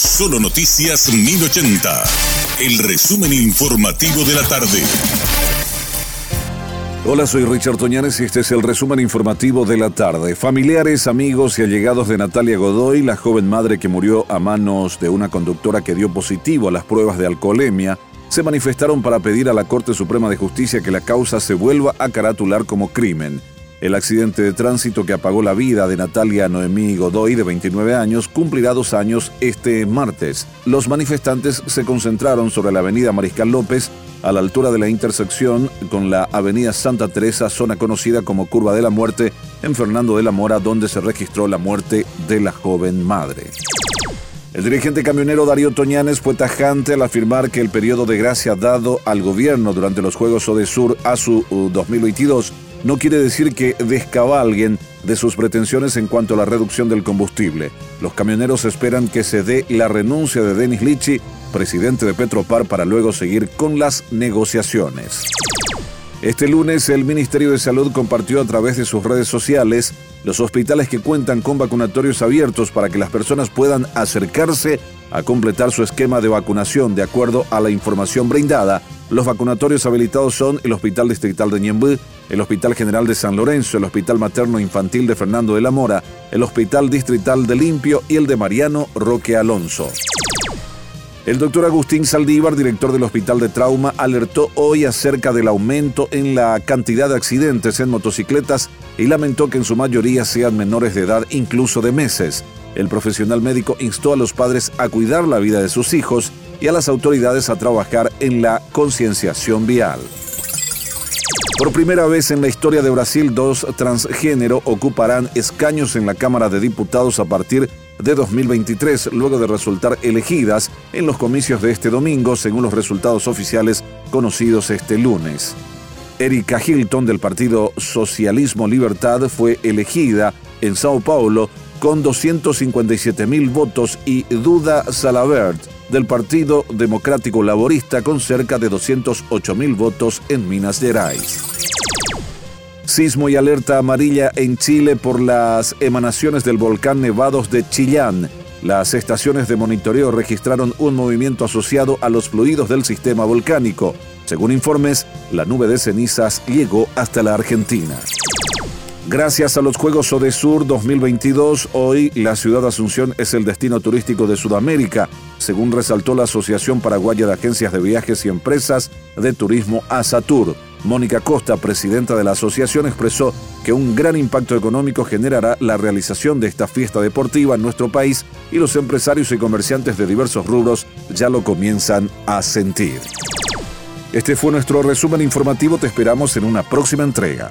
Solo Noticias 1080. El resumen informativo de la tarde. Hola, soy Richard Toñanes y este es el resumen informativo de la tarde. Familiares, amigos y allegados de Natalia Godoy, la joven madre que murió a manos de una conductora que dio positivo a las pruebas de alcoholemia, se manifestaron para pedir a la Corte Suprema de Justicia que la causa se vuelva a caratular como crimen. El accidente de tránsito que apagó la vida de Natalia Noemí Godoy, de 29 años, cumplirá dos años este martes. Los manifestantes se concentraron sobre la avenida Mariscal López, a la altura de la intersección con la avenida Santa Teresa, zona conocida como Curva de la Muerte, en Fernando de la Mora, donde se registró la muerte de la joven madre. El dirigente camionero Darío Toñanes fue tajante al afirmar que el periodo de gracia dado al gobierno durante los Juegos Odesur a su 2022 no quiere decir que descabalguen de sus pretensiones en cuanto a la reducción del combustible. Los camioneros esperan que se dé la renuncia de Denis Lichi, presidente de Petropar, para luego seguir con las negociaciones. Este lunes el Ministerio de Salud compartió a través de sus redes sociales los hospitales que cuentan con vacunatorios abiertos para que las personas puedan acercarse a completar su esquema de vacunación de acuerdo a la información brindada. Los vacunatorios habilitados son el Hospital Distrital de Ñemby, el Hospital General de San Lorenzo, el Hospital Materno Infantil de Fernando de la Mora, el Hospital Distrital de Limpio y el de Mariano Roque Alonso. El doctor Agustín Saldívar, director del Hospital de Trauma, alertó hoy acerca del aumento en la cantidad de accidentes en motocicletas y lamentó que en su mayoría sean menores de edad, incluso de meses. El profesional médico instó a los padres a cuidar la vida de sus hijos y a las autoridades a trabajar en la concienciación vial. Por primera vez en la historia de Brasil, dos transgénero ocuparán escaños en la Cámara de Diputados a partir de 2023, luego de resultar elegidas en los comicios de este domingo, según los resultados oficiales conocidos este lunes. Erika Hilton del partido Socialismo Libertad fue elegida en Sao Paulo con 257 mil votos y Duda Salabert del Partido Democrático Laborista con cerca de 208 mil votos en Minas Gerais. Sismo y alerta amarilla en Chile por las emanaciones del volcán Nevados de Chillán. Las estaciones de monitoreo registraron un movimiento asociado a los fluidos del sistema volcánico. Según informes, la nube de cenizas llegó hasta la Argentina. Gracias a los Juegos Odesur 2022, hoy la ciudad de Asunción es el destino turístico de Sudamérica, según resaltó la Asociación Paraguaya de Agencias de Viajes y Empresas de Turismo ASATUR. Mónica Costa, presidenta de la asociación, expresó que un gran impacto económico generará la realización de esta fiesta deportiva en nuestro país y los empresarios y comerciantes de diversos rubros ya lo comienzan a sentir. Este fue nuestro resumen informativo, te esperamos en una próxima entrega.